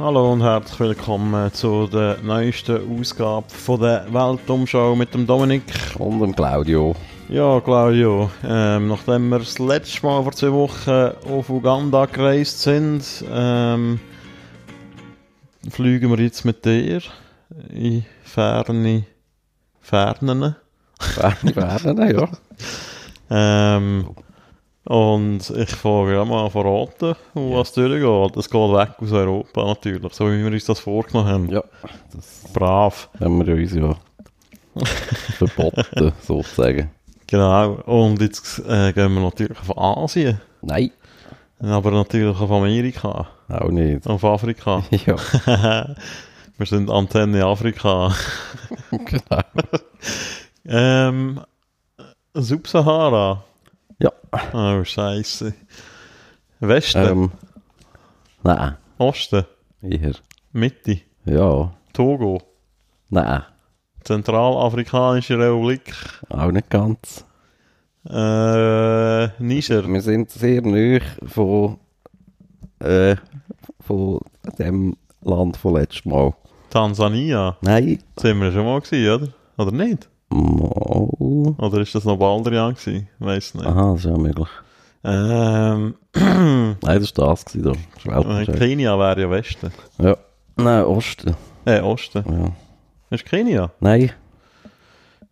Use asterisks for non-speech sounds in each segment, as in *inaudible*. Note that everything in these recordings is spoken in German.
Hallo und herzlich willkommen zu der neuesten Ausgabe von der Weltumschau mit dem Dominik. Und dem Claudio. Ja, Claudio, ähm, nachdem wir das letzte Mal vor zwei Wochen auf Uganda gereist sind, ähm, fliegen wir jetzt mit dir in ferne Fernen. Ferne Fernen, ja. Ähm, und ich fange ja mal an verraten, was durchgeht. Es geht weg aus Europa natürlich, so wie wir uns das vorgenommen haben. Ja, das Brav. haben wir uns ja *laughs* verboten, sozusagen. Genau. Und jetzt äh, gehen wir natürlich auf Asien, Nein, aber natürlich auf Amerika, auch nicht. auf Afrika. *laughs* Ja, *laughs* wir sind Antenne Afrika. genau. Ähm, Subsahara. Ja, Oh, Scheiße. Westen, ähm, nein, Osten, eher. Mitte, Ja, Togo, nein, Zentralafrikanische Republik, auch nicht ganz. äh, Niger, Wir sind sehr nah von, äh, von dem Land von letztem Mal. Tansania. Nein, Sind wir schon mal gewesen, oder? Oder nicht? Mal. Oder ist das noch Baldrian gewesen? Weiss nicht. Aha, das ist ja möglich. Ähm, *clears throat* Nein, das war das, gewesen, da. Das äh. Kenia wäre ja Westen. Ja. Nein, Osten. Äh, Osten. Ja. Ist Kenia? Nein,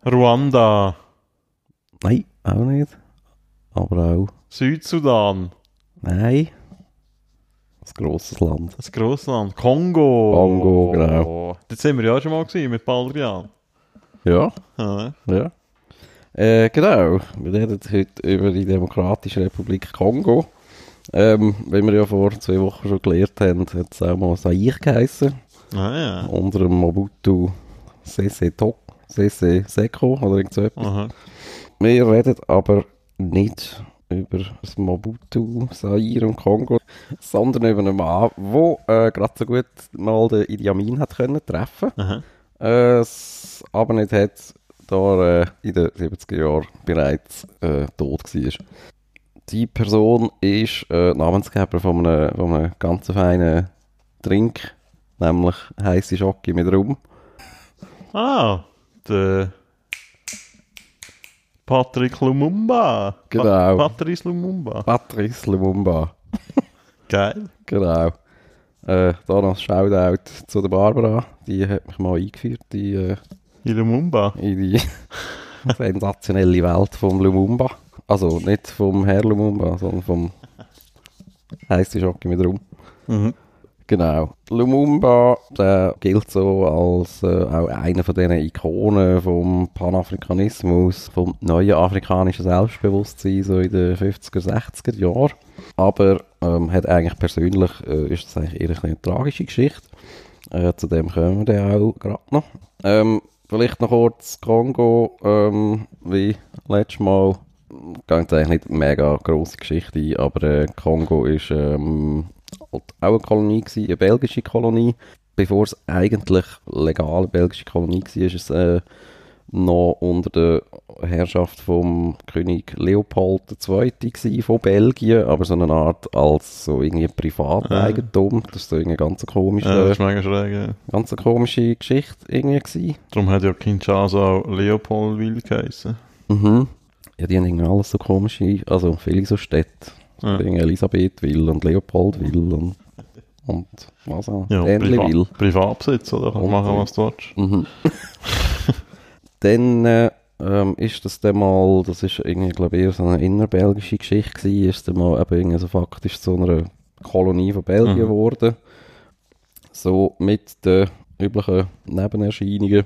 Ruanda, nein, auch nicht. Aber auch. Südsudan, Nein. Ein grosses Land. das Grossland, Kongo. Kongo, genau. Dort sind wir ja schon mal gewesen, mit Baldrian. Ja, Ja, ja. Äh, genau. Wir reden heute über die Demokratische Republik Kongo. Ähm, wie wir ja vor zwei Wochen schon gelernt haben, hat es auch mal Zaire geheißen. ah, ja. Unter dem Mobutu Sese Tok, Sese Seko oder irgend so etwas. Aha. Wir reden aber nicht über das Mobutu, Zaire und Kongo, sondern über einen Mann, der äh, gerade so gut mal den Idi Amin hat können treffen Aha. Äh, es aber nicht hat, da er äh, in den 70er Jahren bereits äh, tot war. Die Person ist äh, Namensgeber von einem, von einem ganz feinen Trink, nämlich heisse Schocke mit Rum. Ah, der Patrick Lumumba. Genau. Pa Patrice Lumumba. Patrice Lumumba. Geil. *laughs* Genau. Äh, da noch ein Shoutout zu der Barbara. Die hat mich mal eingeführt in, äh, In Lumumba. in die *laughs* sensationelle Welt vom Lumumba. Also nicht vom Herr Lumumba, sondern vom heisst Schocke mit Rum. Mhm. Genau. Lumumba, der gilt so als äh, auch einer von diesen Ikonen vom Panafrikanismus, vom neuen afrikanischen Selbstbewusstsein so in den 50er, 60er Jahren. Aber ähm, hat eigentlich persönlich, äh, ist das eigentlich eher eine tragische Geschichte. Äh, zu dem kommen wir dann auch gerade noch. Ähm, vielleicht noch kurz Kongo, ähm, wie letztes Mal. Geht eigentlich nicht mega grosse Geschichte ein, aber äh, Kongo ist ähm, halt auch eine Kolonie gewesen, eine belgische Kolonie. Bevor es eigentlich legal eine belgische Kolonie war, ist es äh, noch unter der Herrschaft vom König Leopold II. von Belgien, aber so eine Art als so irgendwie Privateigentum. Das ist so eine ganz komische, Ja, das ist schräg. Ja. ganz komische Geschichte irgendwie gewesen. Darum hat ja Kinshasa auch Leopoldville geheißen. Mhm. Ja, die haben irgendwie alles so komische, also viele so Städte. Ja. Irgendwie Elisabethville und Leopoldville und, und was auch, Ja, Stanleyville. Priva Privatbesitz, oder? Kannst machen, was du willst. Mhm. *laughs* dann äh, ähm, ist das dann mal, das ist irgendwie, glaube ich, eher so eine innerbelgische Geschichte gewesen, ist dann mal eben irgendwie so faktisch zu einer Kolonie von Belgien Mhm. geworden. So mit den üblichen Nebenerscheinungen.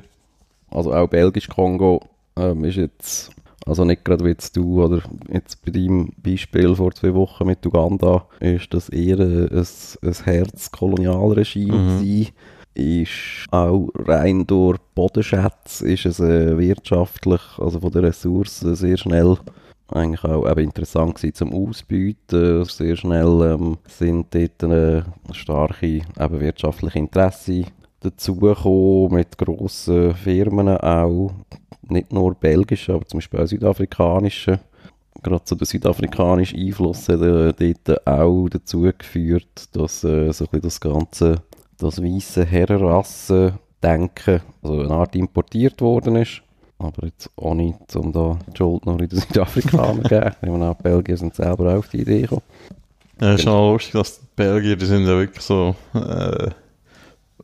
Also auch Belgisch-Kongo ähm, ist jetzt, also nicht gerade wie jetzt du oder jetzt bei deinem Beispiel vor zwei Wochen mit Uganda, ist das eher ein, ein, Herzkolonialregime Mhm. ist auch rein durch Bodenschätze ist es äh, wirtschaftlich, also von den Ressourcen sehr schnell eigentlich auch eben interessant gewesen zum Ausbeuten. Sehr schnell ähm, sind dort äh, starke eben wirtschaftliche Interessen dazugekommen mit grossen Firmen auch, nicht nur belgischen, aber zum Beispiel auch südafrikanischen. Gerade so der südafrikanische Einfluss hat äh, dort auch dazu geführt, dass äh, so ein bisschen das ganze das weiße Herrenrasse-Denken, also eine Art importiert worden ist. Aber jetzt auch nicht, um da die Schuld noch in den Südafrikaner zu *laughs* geben. Ich meine, die Belgier sind selber auch auf die Idee gekommen. Ja, ist auch lustig, dass die Belgier, die sind ja wirklich so äh,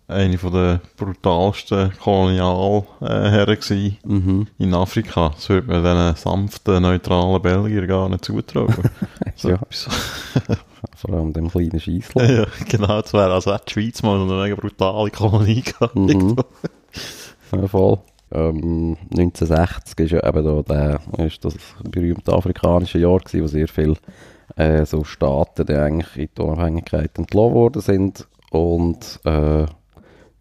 eine von der brutalsten Kolonialherren gewesen Mhm. in Afrika. Das würde man diesen sanften, neutralen Belgier gar nicht zutrauen. *laughs* so Ja. *laughs* Vor allem dem kleinen Scheissland. ja, genau, das wäre also auch die Schweiz mal eine mega brutale Kolonie gehabt. Mhm. *laughs* Ja, voll. Ähm, 1960 ist ja eben da der, ist das berühmte afrikanische Jahr gewesen, wo sehr viele äh, so Staaten die eigentlich in die Unabhängigkeit entlassen worden sind und äh,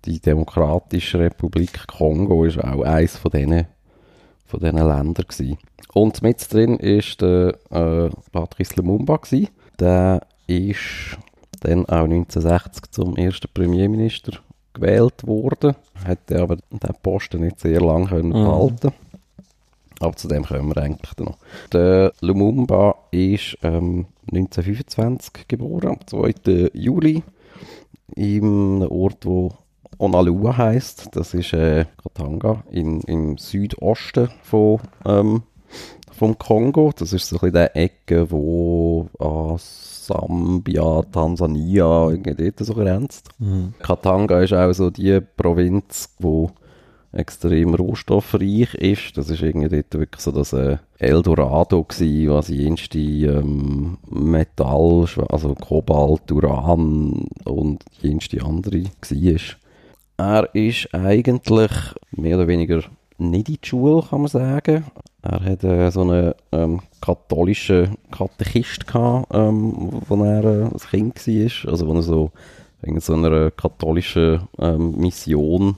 die Demokratische Republik Kongo ist auch eines von diesen von diesen Ländern gewesen. Und mit drin ist der äh, Patrice Lumumba gewesen. Der ist dann auch 1960 zum ersten Premierminister gewählt worden. Hätte aber den Posten nicht sehr lange können Mhm. behalten. Aber zu dem kommen wir eigentlich noch. Der Lumumba ist ähm, 1925 geboren, am 2. Juli, in einem Ort, wo Onalua heißt. Das ist äh, Katanga in, im Südosten von, ähm, vom Kongo. Das ist so ein bisschen die Ecke, wo an Sambia, Tansania, irgendwie dort so grenzt. Mhm. Katanga ist auch so die Provinz, wo extrem rohstoffreich ist. Das ist irgendwie dort wirklich so das äh, Eldorado gewesen, was jenste ähm, Metall, also Kobalt, Uran und jenste andere war. Er ist eigentlich mehr oder weniger nicht in die Schule, kann man sagen. Er hat äh, so einen ähm, katholischen Katechist gehabt, ähm, wo er äh, als Kind war. Also wo er so in so einer katholischen ähm, Mission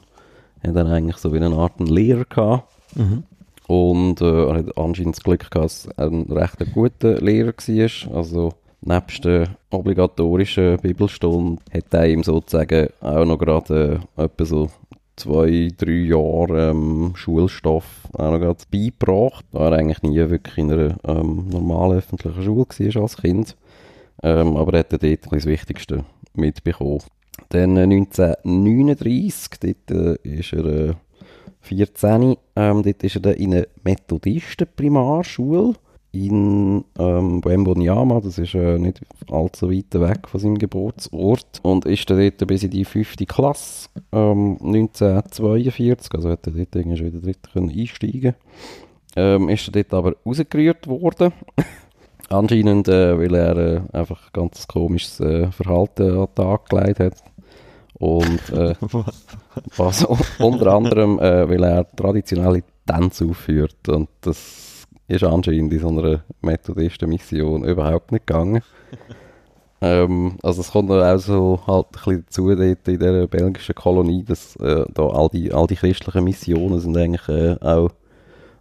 hat er eigentlich so wie eine Art Lehrer gehabt. Mhm. Und äh, er hat anscheinend das Glück gehabt, dass er ein recht guter Lehrer war. Also nebst der obligatorischen Bibelstunde hat er ihm sozusagen auch noch gerade äh, etwa so zwei, drei Jahre ähm, Schulstoff auch noch gerade beigebracht. Da er eigentlich nie wirklich in einer ähm, normalen öffentlichen Schule war als Kind. Ähm, aber er hat dort das Wichtigste mitbekommen. Dann äh, 1939, dort äh, ist er äh, 14, ähm, dort ist er in einer Methodisten-Primarschule in ähm, Wembonyama, das ist äh, nicht allzu weit weg von seinem Geburtsort und ist dann dort bis in die fünfte Klasse ähm, 1942, also hat er dort irgendwie schon wieder können einsteigen ähm, ist er dort aber rausgerührt worden. *laughs* Anscheinend, äh, weil er äh, einfach ganz komisches äh, Verhalten an den Tag gelegt hat. Und äh, *laughs* was unter anderem, äh, weil er traditionelle Tänze aufführt. Und das ist anscheinend in so einer Methodisten-Mission überhaupt nicht gegangen. *laughs* ähm, also es kommt auch so halt ein bisschen dazu dort in der belgischen Kolonie, dass äh, da all die, all die christlichen Missionen sind eigentlich äh, auch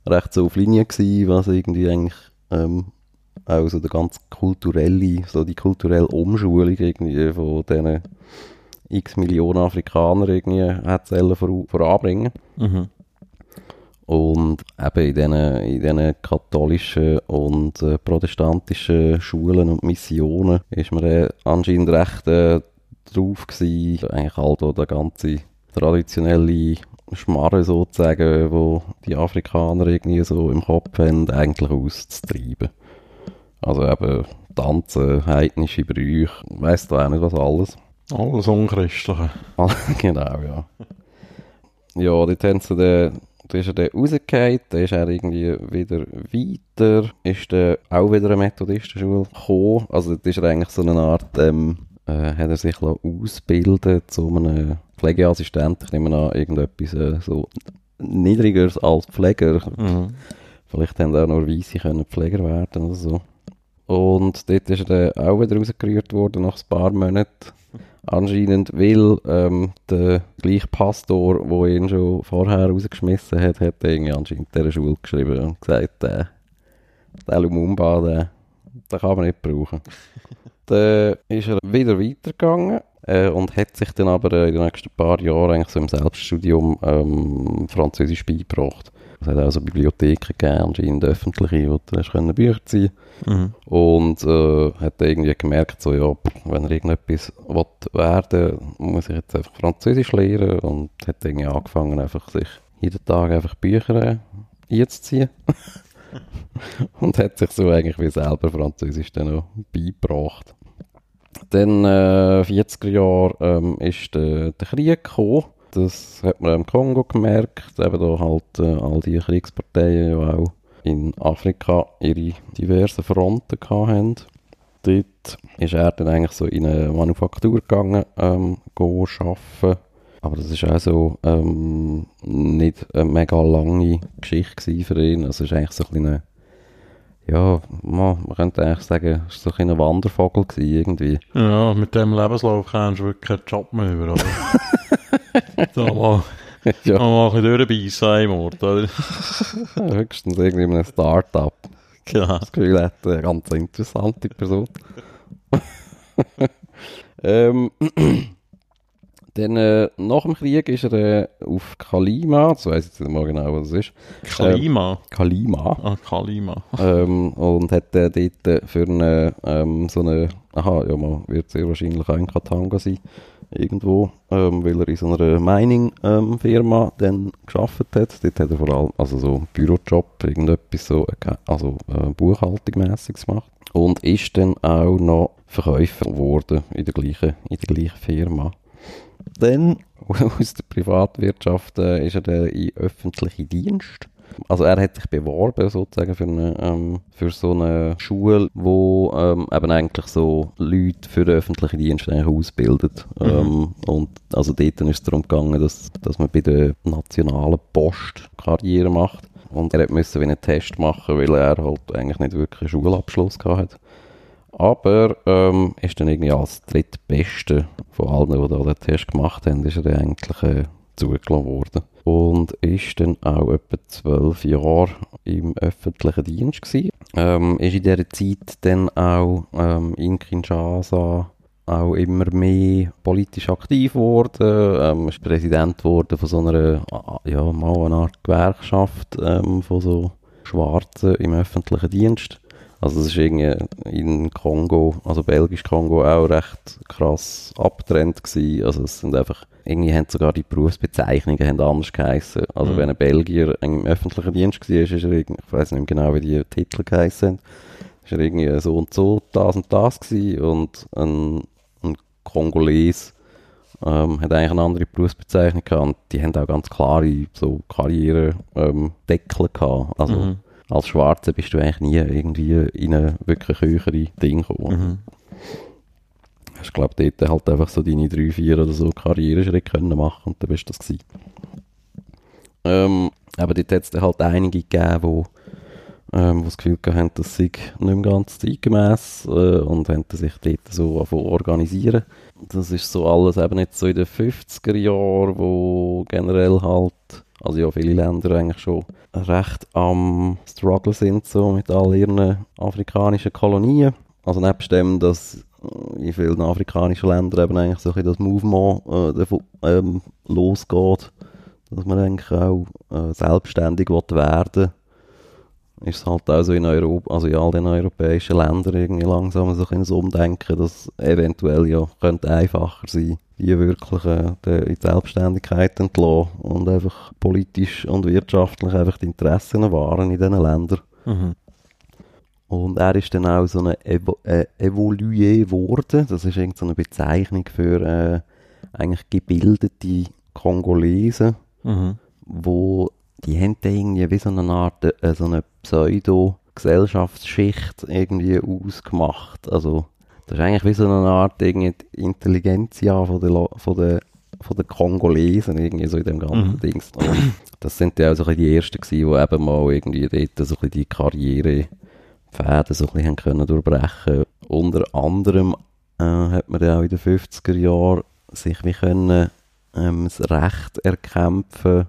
recht so auf Linie gewesen, was irgendwie eigentlich ähm, auch so der ganz kulturelle, so die kulturelle Umschulung irgendwie von diesen x Millionen Afrikanern irgendwie hat vor, voranbringen. Mhm. Und eben in diesen, in diesen katholischen und äh, protestantischen Schulen und Missionen ist man äh, anscheinend recht äh, drauf gewesen, eigentlich halt auch der ganze traditionelle Schmarre sozusagen, wo die Afrikaner irgendwie so im Kopf haben, eigentlich auszutreiben. Also eben Tanzen, heidnische Brüche, weiss da auch nicht was alles. Alles Unchristliche. *laughs* genau, ja. Ja, dort haben sie den, da ist er dann rausgefallen, dann ist er irgendwie wieder weiter, ist dann auch wieder eine Methodistenschule gekommen. Also das ist er eigentlich so eine Art, ähm, äh, hat er sich ausbilden zu einem Pflegeassistent, ich nehme an, irgendetwas äh, so niedrigeres als Pfleger. Mhm. Vielleicht haben auch nur Weisse können Pfleger werden oder so. Und dort ist er dann auch wieder rausgerührt worden nach ein paar Monaten. Anscheinend, weil ähm, der gleiche Pastor, der ihn schon vorher rausgeschmissen hat, hat irgendwie anscheinend dieser Schule geschrieben und gesagt, äh, der Lumumba, den, den kann man nicht brauchen. *laughs* dann ist er wieder weitergegangen äh, und hat sich dann aber äh, in den nächsten paar Jahren eigentlich so im Selbststudium ähm, Französisch beigebracht. Es hat auch so Bibliotheken gegeben, anscheinend öffentliche, wo du können Bücher ziehen Mhm. Und äh, hat irgendwie gemerkt, so, ja, wenn er irgendetwas will werden muss ich jetzt einfach Französisch lernen. Und hat irgendwie angefangen, einfach sich jeden Tag einfach Bücher äh, einzuziehen. *laughs* und hat sich so eigentlich wie selber Französisch dann noch beigebracht. Dann, äh, 40er Jahre, ähm, ist der, der Krieg gekommen. Das hat man im Kongo gemerkt, eben da halt äh, all die Kriegsparteien, die auch in Afrika ihre diversen Fronten hatten. Dort ist er dann eigentlich so in eine Manufaktur gegangen, ähm, arbeiten. Aber das ist auch so ähm, nicht eine mega lange Geschichte für ihn. Also es ist eigentlich so ein kleiner, ja, man, man könnte eigentlich sagen, es war so ein Wandervogel gewesen, irgendwie. Ja, mit dem Lebenslauf kannst du wirklich keinen Job mehr über, *laughs* Toma, toma rødebisa imot deg. Høgstens egentlig med startup. Ja. Skulle vært eh, ganske interessant i person. *laughs* um, *clears throat* dann, äh, nach dem Krieg ist er äh, auf Kalima, das weiss ich jetzt nicht mal genau, was es ist. Kalima. Kalima. Ah, Kalima. *laughs* ähm, und hat äh, dort äh, für eine, ähm, so eine, aha, ja, man wird sehr wahrscheinlich auch in Katanga sein, irgendwo, ähm, weil er in so einer Mining-Firma dann geschafft hat. Dort hat er vor allem, also so Bürojob, irgendetwas so, acca- also äh, Buchhaltungsmässiges gemacht. Und ist dann auch noch Verkäufer geworden in der gleichen, in der gleichen Firma. Dann, *laughs* aus der Privatwirtschaft, äh, ist er dann in öffentliche Dienst. Also er hat sich beworben sozusagen für, eine, ähm, für so eine Schule, wo ähm, eben eigentlich so Leute für den öffentlichen Dienst ausbildet. Ähm, und also dort ist es darum gegangen, dass, dass man bei der nationalen Post Karriere macht. Und er musste einen Test machen, weil er halt eigentlich nicht wirklich einen Schulabschluss gehabt hat. Aber ähm, ist dann irgendwie als drittbeste von allen, die da den Test gemacht haben, ist er dann eigentlich äh, zugelassen worden. Und ist dann auch etwa zwölf Jahre im öffentlichen Dienst gewesen. Ähm, ist in dieser Zeit dann auch ähm, in Kinshasa auch immer mehr politisch aktiv geworden. Ähm, ist Präsident geworden von so einer, ja, mal eine Art Gewerkschaft ähm, von so Schwarzen im öffentlichen Dienst. Also es ist irgendwie in Kongo, also belgisch Kongo auch recht krass abgetrennt gewesen. Also es sind einfach, irgendwie haben sogar die Berufsbezeichnungen haben anders geheissen. Also Mhm. wenn ein Belgier im öffentlichen Dienst war, ist er irgendwie, ich weiß nicht mehr genau, wie die Titel geheissen haben, ist er irgendwie so und so, das und das gewesen und ein, ein Kongoles ähm, hat eigentlich eine andere Berufsbezeichnung gehabt und die haben auch ganz klare so Karriere ähm, Deckel gehabt. Also Mhm. Als Schwarze bist du eigentlich nie irgendwie in eine wirklich höhere Ding gekommen. Mhm. Hast, glaube dort halt einfach so deine drei, vier oder so Karriereschritte können machen und dann bist du das gewesen. Ähm, aber dort hat es dann halt einige gegeben, wo, ähm, wo das Gefühl haben, das sei nicht mehr ganz zeitgemäss äh, und haben sich dort so organisieren. Das ist so alles eben jetzt so in den 50er Jahren, wo generell halt, also ja, viele Länder eigentlich schon recht am Struggle sind, so mit all ihren afrikanischen Kolonien. Also nebst dem, dass äh, in vielen afrikanischen Ländern eben eigentlich so ein das Movement äh, davon, ähm, losgeht, dass man eigentlich auch äh, selbstständig will werden ist es halt auch so in Europa, also in all den europäischen Ländern irgendwie langsam so ein Umdenken, dass eventuell ja könnte einfacher sein, die wirklich äh, die- Selbstständigkeit entlassen und einfach politisch und wirtschaftlich einfach die Interessen wahren in diesen Ländern. Mhm. Und er ist dann auch so eine Evo äh, Evolué geworden. Das ist irgendeine Bezeichnung für äh, eigentlich gebildete Kongolesen, Mhm. wo die haben dann irgendwie wie so eine Art, äh, so eine Pseudo-Gesellschaftsschicht irgendwie ausgemacht. Also das ist eigentlich wie so eine Art irgendwie die Intelligenzia von der, Lo- von der, von der Kongolesen irgendwie so in dem ganzen Mhm. Dings. Das sind ja auch so die ersten gewesen, die eben mal irgendwie dort so ein die Karriere Pfade so ein bisschen können durchbrechen Unter anderem äh, hat man dann auch in den 50er Jahren sich wie können ähm, das Recht erkämpfen,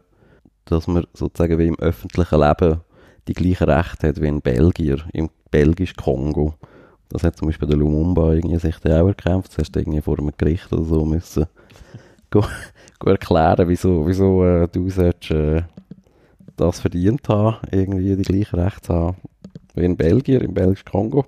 dass man sozusagen wie im öffentlichen Leben die gleichen Rechte hat wie ein Belgier im belgisch Kongo. Das hat zum Beispiel der Lumumba irgendwie sich dann auch erkämpft. Das hast du irgendwie vor einem Gericht oder so müssen *laughs* go, go erklären, wieso, wieso äh, du sollst, äh, das verdient haben, irgendwie die gleichen Rechte haben wie in Belgien, im belgischen Kongo.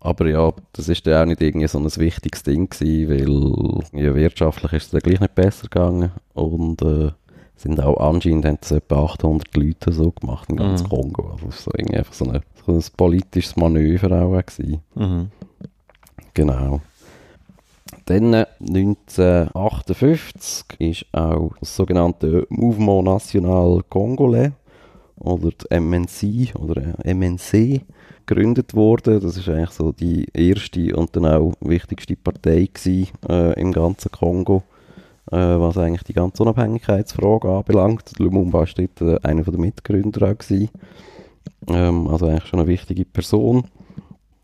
Aber ja, das ist dann auch nicht irgendwie so ein wichtiges Ding gewesen, weil ja, wirtschaftlich ist es dann gleich nicht besser gegangen und äh, sind auch anscheinend haben das etwa 800 Leute so gemacht in ganz Mhm. Kongo. Also es war so irgendwie einfach so, eine, so ein politisches Manöver auch gewesen. Mhm. Genau. Dann äh, 1958 ist auch das sogenannte Mouvement National Congolais oder die MNC oder äh, MNC gegründet worden. Das ist eigentlich so die erste und dann auch wichtigste Partei gewesen, äh, im ganzen Kongo, äh, was eigentlich die ganze Unabhängigkeitsfrage anbelangt. Lumumba war dort äh, einer der Mitgründer. Ähm, also eigentlich schon eine wichtige Person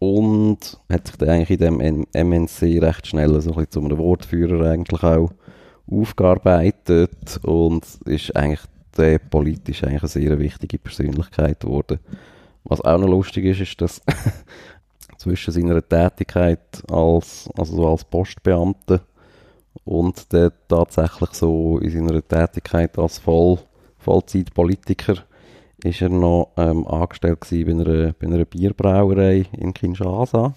und hat sich dann eigentlich in dem MNC recht schnell so ein zu einem Wortführer eigentlich auch aufgearbeitet und ist eigentlich der politisch eigentlich eine sehr wichtige Persönlichkeit geworden. Was auch noch lustig ist, ist, dass *laughs* zwischen seiner Tätigkeit als, also so als Postbeamter und der tatsächlich so in seiner Tätigkeit als Voll, Vollzeitpolitiker ist er noch ähm, angestellt gewesen bei einer, bei einer Bierbrauerei in Kinshasa.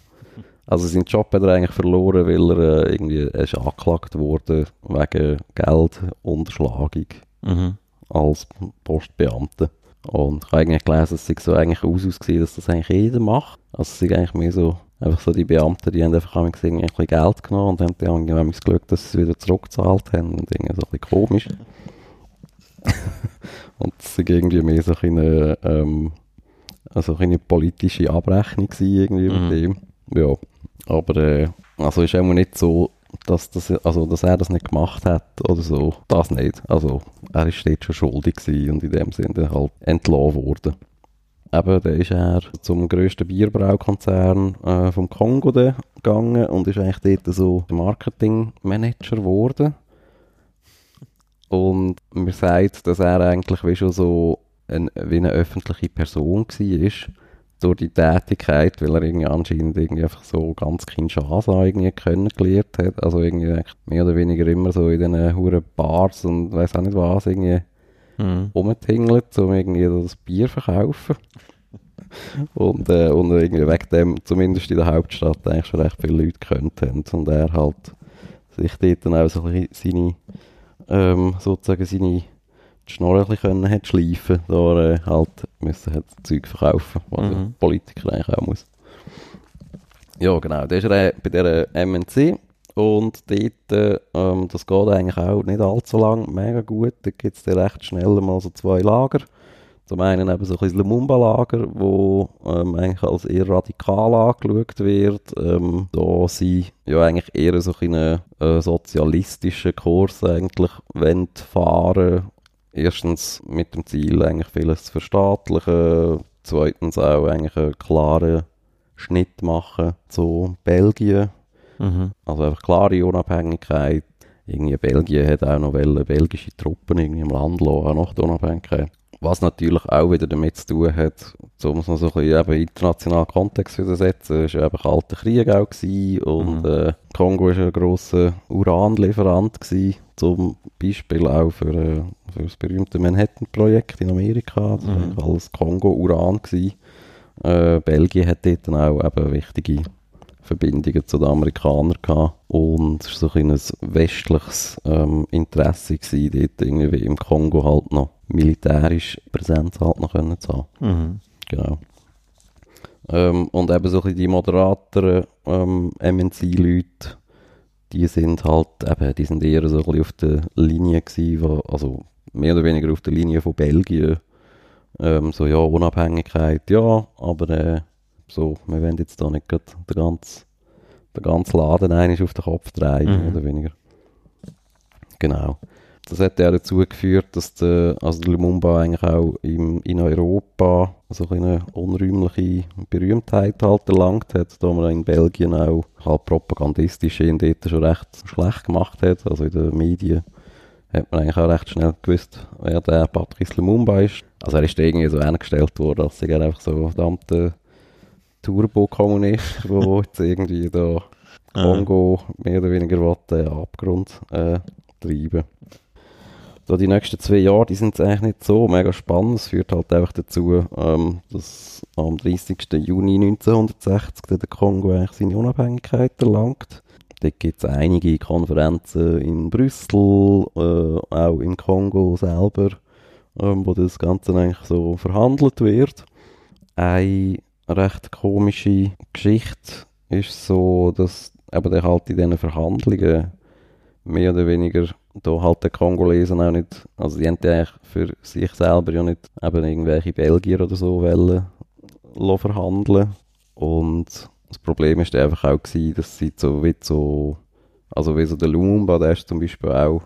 Also seinen Job hat er eigentlich verloren, weil er äh, irgendwie er ist angeklagt wurde wegen Geldunterschlagung Mhm. als Postbeamter. Und ich habe eigentlich gelesen, es sei so eigentlich aus ausgesehen, dass das eigentlich jeder macht. Also es sind eigentlich mehr so, einfach so die Beamten, die haben einfach ein bisschen Geld genommen und haben dann manchmal das Glück, dass sie es wieder zurückgezahlt haben und irgendwie so ein bisschen komisch. *laughs* und es war irgendwie mehr so eine, ähm, also eine politische Abrechnung irgendwie Mhm. mit dem. Ja, aber äh, also ist auch nicht so, dass, das, also, dass er das nicht gemacht hat oder so. Das nicht. Also er ist dort schon schuldig gewesen und in dem Sinne halt entlassen worden. Eben, dann ist er zum grössten Bierbraukonzern äh, vom Kongo gegangen und ist eigentlich dort so Marketingmanager geworden. Und man sagt, dass er eigentlich wie schon so ein, wie eine öffentliche Person war durch die Tätigkeit, weil er irgendwie anscheinend irgendwie einfach so ganz Kinshasa irgendwie kennengelernt hat. Also irgendwie mehr oder weniger immer so in diesen huren Bars und weiß auch nicht was irgendwie Mhm. rumtingelt, um irgendwie das Bier verkaufen. *laughs* und, äh, und irgendwie wegen dem, zumindest in der Hauptstadt, eigentlich schon recht viele Leute gekannt haben. Und er halt sich dort dann auch so seine, ähm, sozusagen seine Schnorren können hat schleifen, da er halt müssen hat Zeug verkaufen, was Mhm. ein Politiker eigentlich auch muss. Ja, genau, da ist äh, bei der MNC und dort, äh, ähm, das geht eigentlich auch nicht allzu lang, mega gut, da gibt es dann recht schnell mal so zwei Lager. Zum einen eben so ein bisschen Lumumba-Lager, wo ähm, eigentlich als eher radikal angeschaut wird. Ähm, da sie ja eigentlich eher so einen äh, sozialistischen Kurs eigentlich fahren Erstens mit dem Ziel, eigentlich vieles zu verstaatlichen. Zweitens auch eigentlich einen klaren Schnitt machen zu Belgien. Mhm. Also einfach klare Unabhängigkeit. Irgendwie Belgien hat auch noch wollen, belgische Truppen irgendwie im Land lassen, nach der Unabhängigkeit. Was natürlich auch wieder damit zu tun hat, um es noch so ein bisschen eben internationalen Kontext zu setzen, es war eben kalter Krieg auch gewesen und Mhm. äh, Kongo war ein grosser Uranlieferant gewesen, zum Beispiel auch für, äh, für das berühmte Manhattan-Projekt in Amerika, das war Mhm. alles Kongo-Uran gewesen. Äh, Belgien hat dort dann auch eben wichtige Verbindungen zu den Amerikanern gehabt. Und es war so ein, ein westliches ähm, Interesse gewesen, dort irgendwie im Kongo halt noch militärisch Präsenz halt noch können zu haben. Mhm. Genau. Ähm, und eben so ein die moderateren ähm, MNC-Leute, die sind halt eben, die sind eher so ein bisschen auf der Linie gewesen, wo, also mehr oder weniger auf der Linie von Belgien. Ähm, so, ja, Unabhängigkeit, ja, aber äh, so, wir wollen jetzt da nicht grad den ganzen, den ganzen Laden eigentlich auf den Kopf drehen, Mhm. oder weniger. Genau. Das hat ja dazu geführt, dass der, also der Lumumba eigentlich auch im, in Europa so eine unräumliche Berühmtheit halt erlangt hat, da man in Belgien auch halt propagandistisch ihn dort schon recht schlecht gemacht hat, also in den Medien hat man eigentlich auch recht schnell gewusst, wer der Patrice Lumumba ist. Also er ist irgendwie so angestellt worden, als sei er einfach so ein verdammter Turbo-Kommunist, der *laughs* jetzt irgendwie da Kongo mehr oder weniger will, den Abgrund äh, treiben. da die nächsten zwei Jahre, die sind eigentlich nicht so mega spannend. Es führt halt einfach dazu, ähm, dass am 30. Juni 1960 der Kongo eigentlich seine Unabhängigkeit erlangt. Dort gibt es einige Konferenzen in Brüssel, äh, auch im Kongo selber, ähm, wo das Ganze eigentlich so verhandelt wird. Eine recht komische Geschichte ist so, dass eben der halt in diesen Verhandlungen mehr oder weniger da halt der Kongolesen auch nicht, also die haben eigentlich für sich selber ja nicht eben irgendwelche Belgier oder so wollen verhandeln. Und das Problem ist einfach auch gewesen, dass sie so wie so, also wie so der Lumumba, der ist zum Beispiel auch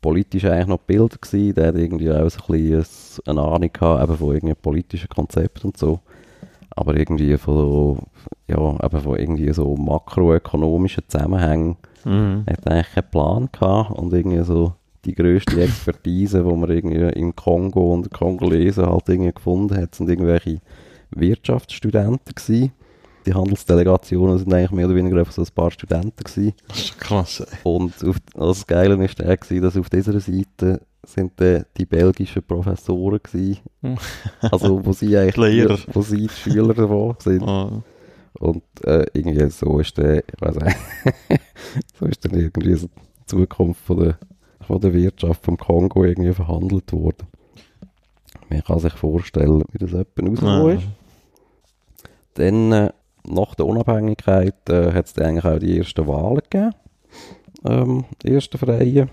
politisch eigentlich noch gebildet gewesen, der hat irgendwie auch so ein bisschen eine Ahnung gehabt, eben von irgendwie politischen Konzepten und so, aber irgendwie von, ja, eben von irgendwie so makroökonomischen Zusammenhängen mhm. hat eigentlich keinen Plan gehabt und irgendwie so die grösste Expertise, die man irgendwie im Kongo und Kongolesen halt irgendwie gefunden hat, sind irgendwelche Wirtschaftsstudenten gewesen. Die Handelsdelegationen sind eigentlich mehr oder weniger einfach so ein paar Studenten gewesen. Das ist krass. Ey. Und auf, also das Geile der gewesen, dass auf dieser Seite sind äh, die belgischen Professoren gewesen. also wo sie *laughs* eigentlich wo sie die Schüler davon sind. Ah. Und äh, irgendwie so ist der, ich weiß nicht, *laughs* so ist dann irgendwie so die Zukunft von der, von der Wirtschaft vom Kongo irgendwie verhandelt worden. Man kann sich vorstellen, wie das etwa rausgekommen ist. Dann, äh, nach der Unabhängigkeit, äh, hat es eigentlich auch die ersten Wahlen gegeben. Ähm, die ersten freien.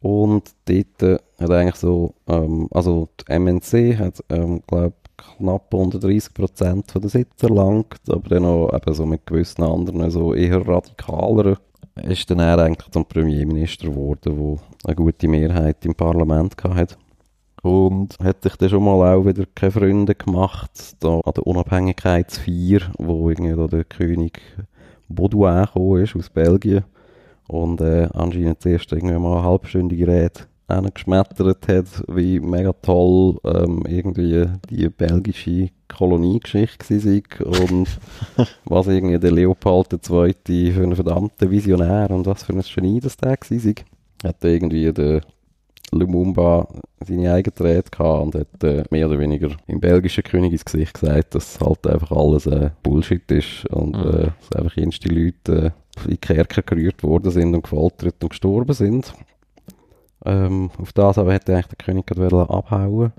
Und dort äh, hat eigentlich so, ähm, also die MNC hat, ähm, glaube knapp unter 30 Prozent der Sitze erlangt, aber dann auch eben so mit gewissen anderen, so eher radikaleren, ist dann er eigentlich zum Premierminister geworden, der eine gute Mehrheit im Parlament hatte. Und hat sich dann schon mal auch wieder keine Freunde gemacht, da an der Unabhängigkeitsfeier, wo irgendwie da der König Baudouin gekommen ist aus Belgien und äh, anscheinend zuerst irgendwie mal eine halbstündige Rede geschmettert hat, wie mega toll ähm, irgendwie die belgische Koloniegeschichte war und *laughs* was irgendwie der Leopold II. für einen verdammten Visionär und was für ein Genie das der war. Hat irgendwie der Lumumba seine eigene Rede gehabt und hat äh, mehr oder weniger im belgischen König ins Gesicht gesagt, dass halt einfach alles äh, Bullshit ist und mhm. äh, dass einfach jenste Leute äh, in die Kerker gerührt worden sind und gefoltert und gestorben sind. Ähm, auf das aber hätte eigentlich der König gerade abhauen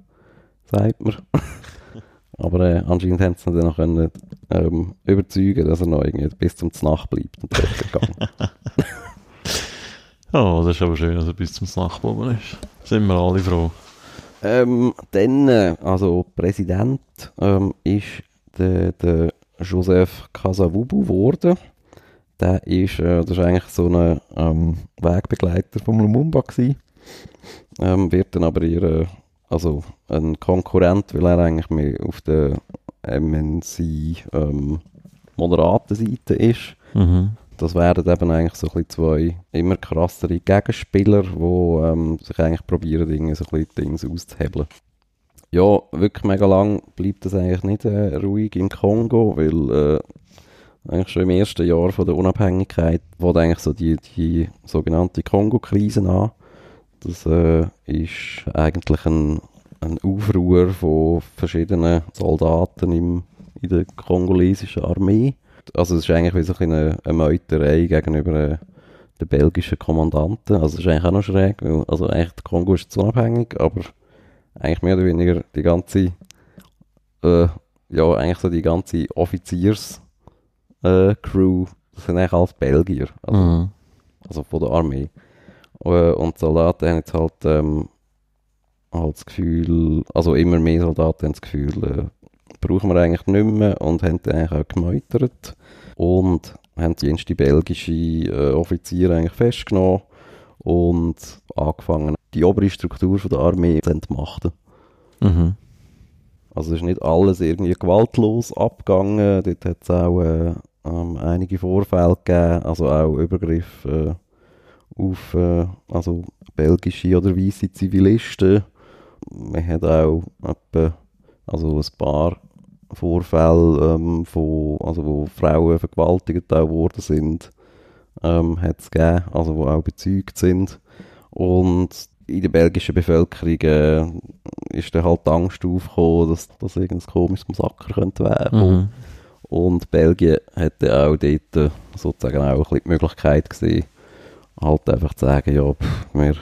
sagt man. *laughs* aber äh, anscheinend haben sie ihn dann noch können, ähm, überzeugen, dass er noch irgendwie bis zum Nacht bleibt und dort *laughs* gegangen. Oh, das ist aber schön, dass er bis zum geblieben ist. Sind wir alle froh. Ähm, dann, äh, also Präsident ähm, ist der, der Joseph Kasavubu geworden. Der ist, äh, das ist eigentlich so ein ähm, Wegbegleiter von Lumumba gewesen. Ähm, wird dann aber eher also ein Konkurrent, weil er eigentlich mehr auf der MNC ähm, moderaten Seite ist. Mhm. Das wären eben eigentlich so ein zwei immer krassere Gegenspieler, die ähm, sich eigentlich probieren, irgendwie so ein bisschen auszuhebeln. Ja, wirklich mega lang bleibt das eigentlich nicht äh, ruhig im Kongo, weil äh, eigentlich schon im ersten Jahr von der Unabhängigkeit wo eigentlich so die, die sogenannte Kongo-Krise an. Das äh, ist eigentlich ein, ein Aufruhr von verschiedenen Soldaten im, in der kongolesischen Armee. Also es ist eigentlich wie so eine, eine Meuterei gegenüber äh, den belgischen Kommandanten. Also es ist eigentlich auch noch schräg, weil also eigentlich der Kongo ist zu unabhängig, aber eigentlich mehr oder weniger die ganze, äh, ja eigentlich so die ganze Offiziers äh, das sind eigentlich alles Belgier, also, mhm. also von der Armee. Äh, und Soldaten haben jetzt halt, ähm, halt das Gefühl, also immer mehr Soldaten haben das Gefühl, äh, brauchen wir eigentlich nicht mehr und haben dann eigentlich auch gemeutert und haben die erste belgische äh, Offiziere eigentlich festgenommen und angefangen, die obere Struktur von der Armee zu entmachten. Mhm. Also ist nicht alles irgendwie gewaltlos abgegangen, dort hat es auch äh, ähm, einige Vorfälle gegeben, also auch Übergriffe äh, auf äh, also belgische oder weiße Zivilisten. Man hat auch etwa, also ein paar Vorfälle, ähm, von, also wo Frauen vergewaltigt worden sind, ähm, hat es gegeben, also wo auch bezeugt sind. Und in der belgischen Bevölkerung äh, ist dann halt die Angst aufgekommen, dass das irgendein komisches Massaker könnte werden. Mhm. Und Belgien hätte auch dort äh, sozusagen auch ein bisschen die Möglichkeit gesehen, halt einfach zu sagen, ja, pff, wir,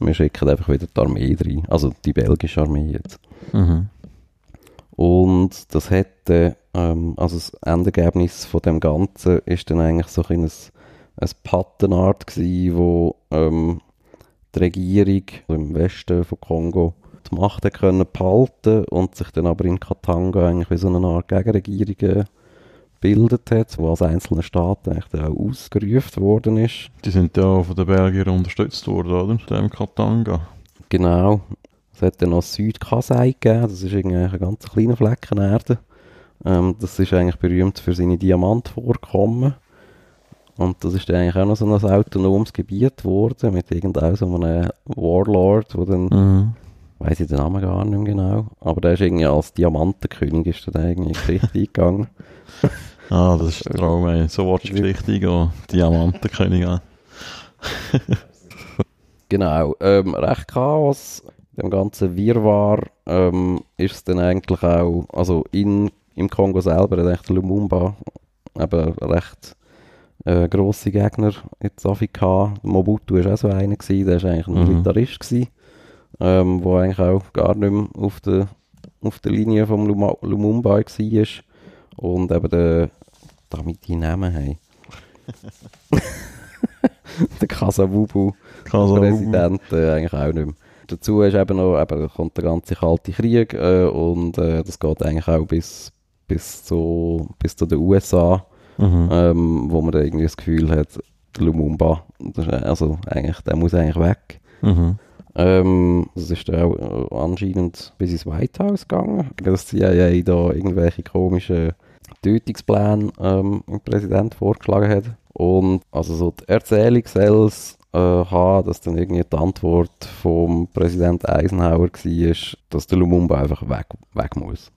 wir schicken einfach wieder die Armee rein. Also die belgische Armee jetzt. Mhm. Und das hätte, ähm, also das Endergebnis von dem Ganzen ist dann eigentlich so ein, ein, ein Pattenart gewesen, wo ähm, die Regierung im Westen von Kongo die Macht können behalten und sich dann aber in Katanga eigentlich wie so eine Art Gegenregierung äh, gebildet hat, wo als einzelner Staat eigentlich dann auch ausgerufen worden ist. Die sind ja von den Belgiern unterstützt worden, oder? Dem Katanga. Genau. Es hat dann noch Südkasai gegeben, das ist irgendwie ein ganz kleiner Flecken Erde. Ähm, das ist eigentlich berühmt für seine Diamantvorkommen. Und das ist dann eigentlich auch noch so ein autonomes Gebiet geworden, mit irgendeinem so einem Warlord, der dann, Mhm. weiß ich den Namen gar nicht mehr genau, aber der ist irgendwie als Diamantenkönig ist dann irgendwie in die Geschichte eingegangen. *laughs* Ah, das ist der Traum, ey. So willst du die Geschichte eingehen. Diamantenkönig an. Genau, ähm, recht Chaos, dem ganzen Wirrwarr ähm, ist es dann eigentlich auch, also in, im Kongo selber hat eigentlich Lumumba eben recht äh, grosse Gegner jetzt Afrika. Mobutu war auch so einer, gewesen, der war eigentlich ein Mhm. Militarist, gewesen, ähm, der eigentlich auch gar nicht mehr auf der, auf der Linie vom Luma, Lumumba war. Und eben der, damit die Namen haben. *laughs* *laughs* der Kasavubu. Kasavubu. Präsident äh, eigentlich auch nicht mehr. Dazu ist eben noch, eben, kommt der ganze Kalte Krieg äh, und äh, das geht eigentlich auch bis, bis, zu, bis zu den USA, Mhm. ähm, wo man da irgendwie das Gefühl hat, der Lumumba, ist, also eigentlich, der muss eigentlich weg. Mhm. Ähm, das ist dann auch anscheinend bis ins White House gegangen, dass die CIA da irgendwelche komischen Tötungspläne ähm, dem Präsident vorgeschlagen hat. Und also so die Erzählung es äh, haben, dass dann irgendwie die Antwort vom Präsident Eisenhower war, dass der Lumumba einfach weg, weg muss.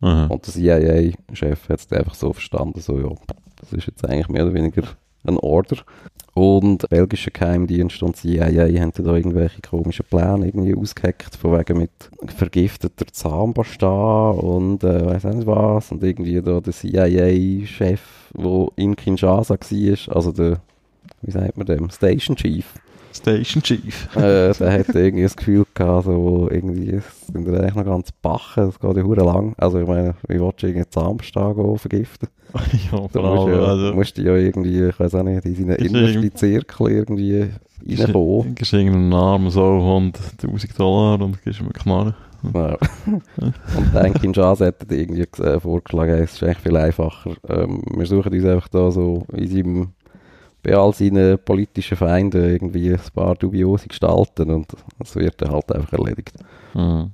Mhm. Und der CIA-Chef hat es einfach so verstanden, so ja, das ist jetzt eigentlich mehr oder weniger ein Order. Und belgische Geheimdienst und CIA haben da irgendwelche komischen Pläne irgendwie ausgeheckt, von wegen mit vergifteter Zahnpasta und äh, weiß auch nicht was. Und irgendwie da der CIA-Chef, der in Kinshasa war, also der, wie sagt man dem, Station Chief, Station Chief. äh, der hat irgendwie das Gefühl gehabt, so irgendwie es sind wir eigentlich noch ganz bachen, das geht ja hure lang. Also ich meine, wie willst du irgendwie Zahnpasta gehen vergiften? *laughs* ja, vor musst, ja, also, musst du ja irgendwie, ich weiß auch nicht, in seinen innersten Zirkel irgendwie reinkommen. gibst irgendeinem Arm so 100'000 Dollar und gibst ihm eine Knarre. Ja. Und dann Kinshasa hat er irgendwie äh, vorgeschlagen, es ist eigentlich viel einfacher. Ähm, wir suchen uns einfach da so in seinem, bei all seinen politischen Feinden irgendwie ein paar dubiose Gestalten und das wird dann halt einfach erledigt. Mhm.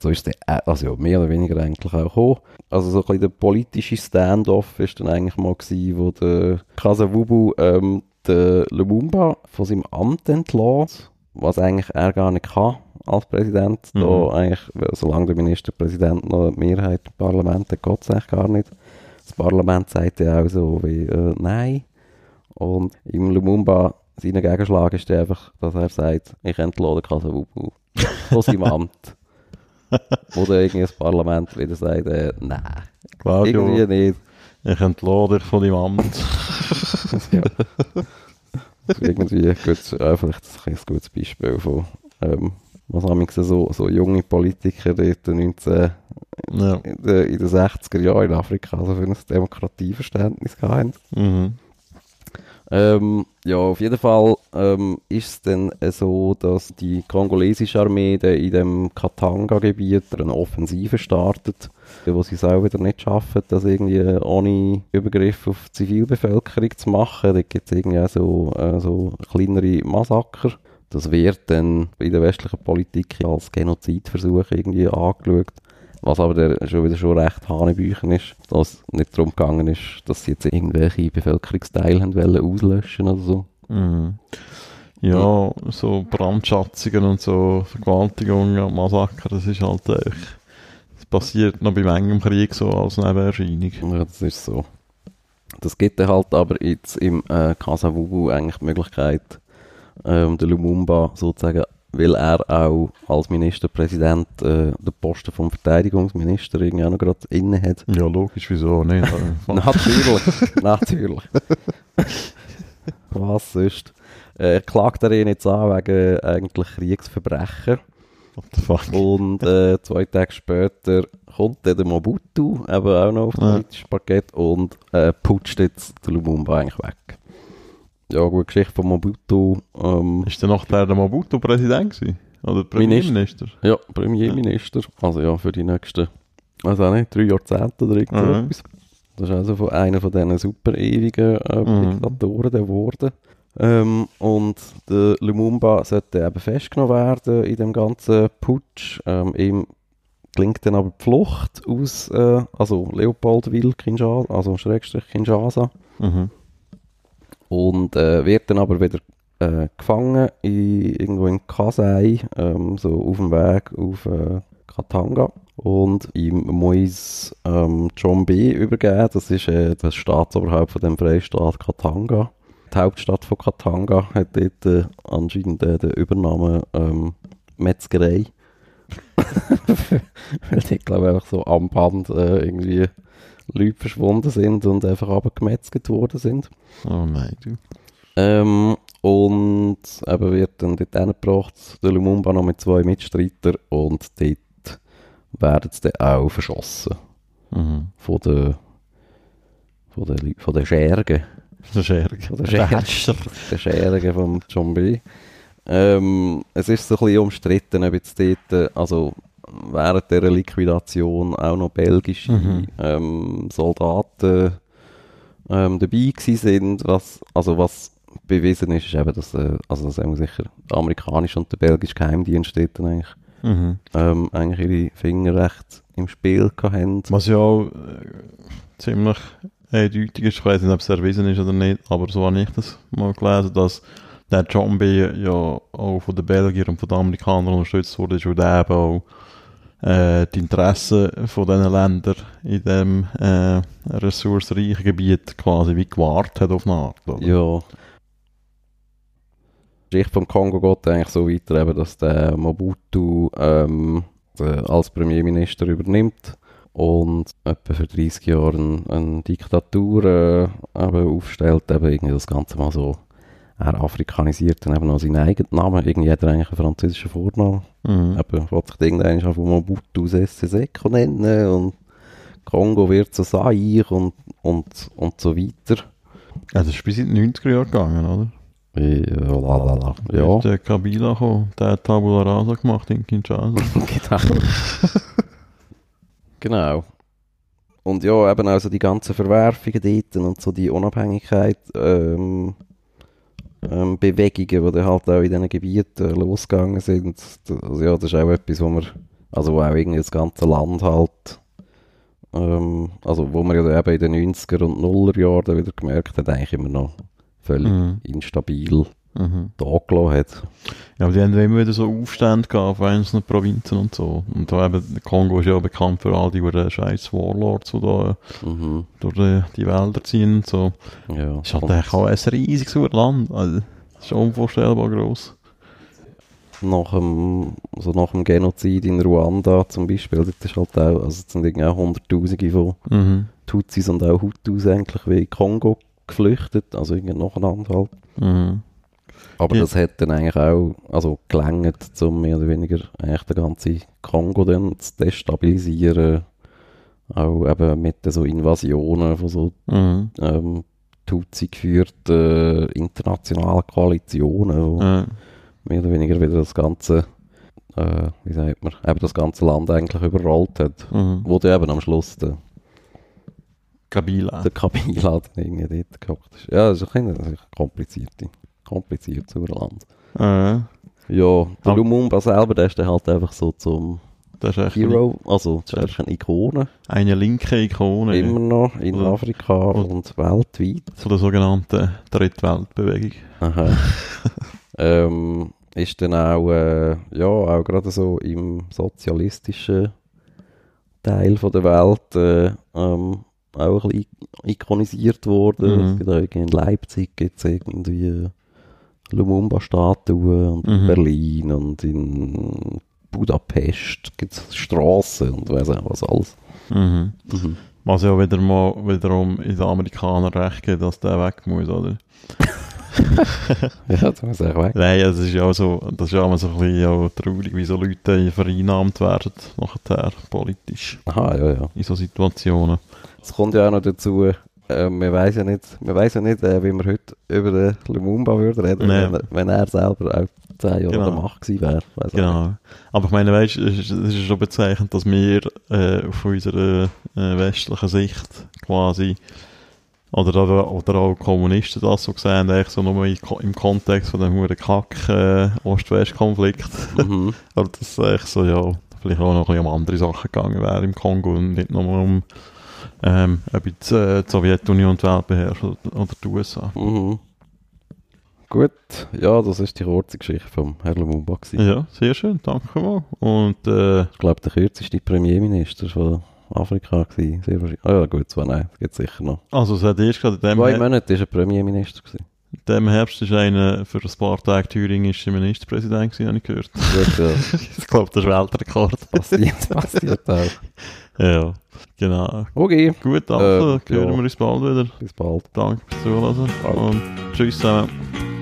So ist es dann, äh, also ja, mehr oder weniger eigentlich auch gekommen. Also so ein bisschen der politische Standoff ist dann eigentlich mal gewesen, wo der Kasavubu ähm, den Lumumba von seinem Amt entlässt, was eigentlich er gar nicht kann als Präsident. Mhm. Da eigentlich, solange der Ministerpräsident noch eine Mehrheit im Parlament hat, geht es eigentlich gar nicht. Das Parlament sagt ja auch so wie, äh, nein. Und im Lumumba, sein Gegenschlag ist einfach, dass er sagt, ich entlade Kasavubu *laughs* von seinem Amt. Oder irgendwie das Parlament wieder sagt, äh, nein, Claudio, irgendwie nicht. ich entlade dich von deinem Amt. *laughs* ja. Irgendwie gut, äh, vielleicht ein, ein gutes Beispiel von, ähm, was haben wir so, so junge Politiker dort 19, ja. in, den, in den 60er Jahren in Afrika also für ein Demokratieverständnis hatten. Mhm. Ähm, ja, auf jeden Fall ähm, ist es dann äh, so, dass die kongolesische Armee in dem Katanga-Gebiet eine Offensive startet, wo sie auch wieder nicht schaffen, das irgendwie ohne Übergriff auf die Zivilbevölkerung zu machen. Da gibt es irgendwie auch so, äh, so kleinere Massaker. Das wird dann in der westlichen Politik als Genozidversuch irgendwie angeschaut. Was aber der schon wieder schon recht Hanebüchen ist, dass es nicht darum gegangen ist, dass sie jetzt irgendwelche Bevölkerungsteile haben wollen auslöschen oder so. Mhm. Ja, so Brandschatzungen und so Vergewaltigungen und Massaker, das ist halt echt, das passiert noch bei manchem Krieg so als Nebenerscheinung. Ja, das ist so. Das gibt dann halt aber jetzt im äh, Kasavubu eigentlich die Möglichkeit, ähm, den Lumumba sozusagen weil er auch als Ministerpräsident äh, den Posten vom Verteidigungsminister irgendwie auch noch gerade inne hat. Ja, logisch, wieso nicht? *laughs* *laughs* natürlich, natürlich. *laughs* Was sonst? Äh, er klagt er ihn jetzt an wegen eigentlich Kriegsverbrechen. What the fuck? Und äh, zwei Tage später kommt dann der Mobutu eben auch noch auf das Ja. Parkett und äh, putscht jetzt den Lumumba eigentlich weg. Ja, gut, Geschichte von Mobutu. Ähm, Ist der noch der, Mobutu Präsident gewesen? Oder Premierminister? ja, Premierminister. Also ja, für die nächsten, weiß auch nicht, drei Jahrzehnte oder irgend so Mhm. Das ist also von einer von diesen super ewigen äh, Mhm. Diktatoren geworden. Ähm, und der Lumumba sollte eben festgenommen werden in dem ganzen Putsch. Ähm, ihm gelingt dann aber die Flucht aus, äh, also Leopoldville, Kinshasa, also Schrägstrich Kinshasa. Mhm. Und äh, wird dann aber wieder äh, gefangen in, irgendwo in Kasai, ähm, so auf dem Weg auf äh, Katanga. Und ihm muss ähm, John B. übergeben. Das ist äh, das Staatsoberhaupt von dem Freistaat Katanga. Die Hauptstadt von Katanga hat dort äh, anscheinend äh, den Übernahme ähm, Metzgerei. *laughs* Weil die, glaube ich, einfach so am Band äh, irgendwie Leute verschwunden sind und einfach abgemetzelt worden sind. Oh nein, du. Ähm, und eben wird dann dort hingebracht, der Lumumba noch mit zwei Mitstreitern und dort werden sie dann auch verschossen Mhm. von den von den, von den Schergen. Der Scherge. Von den Schergen, den Schergen vom John B. Ähm, es ist so ein bisschen umstritten, ob jetzt dort, äh, also während dieser Liquidation auch noch belgische Mhm. ähm, Soldaten ähm, dabei gewesen sind, was, also was bewiesen ist, ist eben, dass, äh, also das haben sicher der amerikanische und der belgische Geheimdienst dort eigentlich, Mhm. ähm, eigentlich ihre Finger recht im Spiel haben. Was ja auch äh, ziemlich eindeutig ist, ich weiß nicht, ob es erwiesen ist oder nicht, aber so habe ich das mal gelesen, dass der B. ja auch von den Belgiern und von den Amerikanern unterstützt wurde, weil der eben auch äh, die Interessen von diesen Ländern in dem äh, ressourcenreichen Gebiet quasi wie gewahrt hat auf eine Art. Oder? Ja. Die Geschichte vom Kongo geht eigentlich so weiter, eben, dass der Mobutu ähm, der als Premierminister übernimmt und etwa für 30 Jahre eine, eine Diktatur äh, aufstellt, eben irgendwie das Ganze mal so er afrikanisiert dann eben noch seinen eigenen Namen, irgendwie hat er eigentlich einen französischen Vornamen, Mhm. eben, wollte sich irgendwann von Mobutu Sese Seko nennen und Kongo wird zu Zaire und, und, und so weiter. Ja, das ist bis in die 90er Jahre gegangen, oder? Ja, lalala. ja. Ist der Kabila gekommen, der hat Tabula Rasa gemacht in Kinshasa. *laughs* genau. *laughs* genau. Und ja, eben also die ganzen Verwerfungen dort und so die Unabhängigkeit, ähm, ähm, Bewegungen, die dann halt auch in diesen Gebieten losgegangen sind. Also ja, das ist auch etwas, wo man, also wo auch irgendwie das ganze Land halt, ähm, also wo man ja eben in den 90er und 0er Jahren wieder gemerkt hat, eigentlich immer noch völlig Mhm. instabil Mhm. da gelassen hat. Ja, aber die haben immer wieder so Aufstände gehabt auf einzelnen Provinzen und so. Und da eben, Kongo ist ja bekannt für all die die scheiß Warlords, die da Mhm. durch die, die Wälder ziehen und so. Ja. Das ist halt eigentlich auch ein riesiges Land. Also, das ist unvorstellbar gross. nach dem, also nach dem Genozid in Ruanda zum Beispiel, das ist halt auch, also es sind irgendwie auch Hunderttausende von Mhm. Tutsis und auch Hutus eigentlich wie Kongo geflüchtet, also irgendwie nacheinander halt. Mhm. Aber Ja. das hat dann eigentlich auch, also gelangt, um mehr oder weniger eigentlich den ganzen Kongo dann zu destabilisieren, auch eben mit so Invasionen von so Mhm. ähm, Tutsi geführten internationalen Koalitionen, wo Ja. mehr oder weniger wieder das ganze, äh, wie sagt man, eben das ganze Land eigentlich überrollt hat. Mhm. Wo dann eben am Schluss der, Kabila. der Kabila *laughs* dann irgendwie dort gehockt ist. Ja, das ist ein bisschen komplizierte, kompliziertes Urland. Äh, Ja, der Aber- Lumumba selber, der ist dann halt einfach so zum das ist Hero, also das ist eine Ikone, eine linke Ikone immer noch in Oder- Afrika oder- und weltweit. von der sogenannten Drittweltbewegung. Aha. *laughs* ähm, ist dann auch, äh, ja, auch gerade so im sozialistischen Teil von der Welt äh, ähm, auch ein bisschen ikonisiert worden. Mhm. Es gibt auch irgendwie in Leipzig gibt's irgendwie Lumumba-Statuen und in Mhm. Berlin und in Budapest gibt es Straßen und weiss auch was alles. Mhm. Mhm. Was ja wieder mal, wiederum in den Amerikanern recht gibt, dass der weg muss, oder? *laughs* Ja, das muss ich weg. Nein, es ist ja auch so, das ist ja immer so ein bisschen auch traurig, wie so Leute vereinnahmt werden, nachher, politisch, Aha, ja, ja. in so Situationen. Es kommt ja auch noch dazu, äh, man weiß ja nicht, man weiss ja nicht äh, wie wir heute über den Lumumba würden reden, Nee. wenn, er- wenn er selber auch zehn Jahre Genau. an der Macht gewesen wäre. Auch nicht. Genau. Aber ich meine, weißt du, es ist, schon bezeichnend, dass wir äh, auf unserer äh, westlichen Sicht quasi, oder, oder, oder auch Kommunisten das so sehen, eigentlich so nur im, Ko- im Kontext von dem huren Kack äh, Ost-West-Konflikt. Mhm. *laughs* Aber das ist eigentlich so, ja, vielleicht auch noch ein bisschen um andere Sachen gegangen wäre im Kongo und nicht nur um, ähm, ob jetzt äh, die Sowjetunion die Welt beherrscht oder, die USA. Mhm. Gut, ja, das ist die kurze Geschichte vom Herrn Lumumba. Ja, sehr schön, danke mal. Und äh, Ich glaube, der kürzeste Premierminister von Afrika gewesen. Sehr wahrscheinlich. Ah ja, gut, zwei, nein, das gibt sicher noch. also es hat erst gerade in dem, Zwei Her Monate war er Premierminister. Gewesen. in dem Herbst ist einer für ein paar Tage thüringischer Ministerpräsident gewesen, habe ich gehört. Gut, ja, *laughs* ich glaube, das ist Weltrekord. passiert, passiert auch. *laughs* ja, genau. Okay, Gut, also, Äh, hören ja. wir uns bald wieder. bis bald. Danke fürs Zuhören und tschüss zusammen.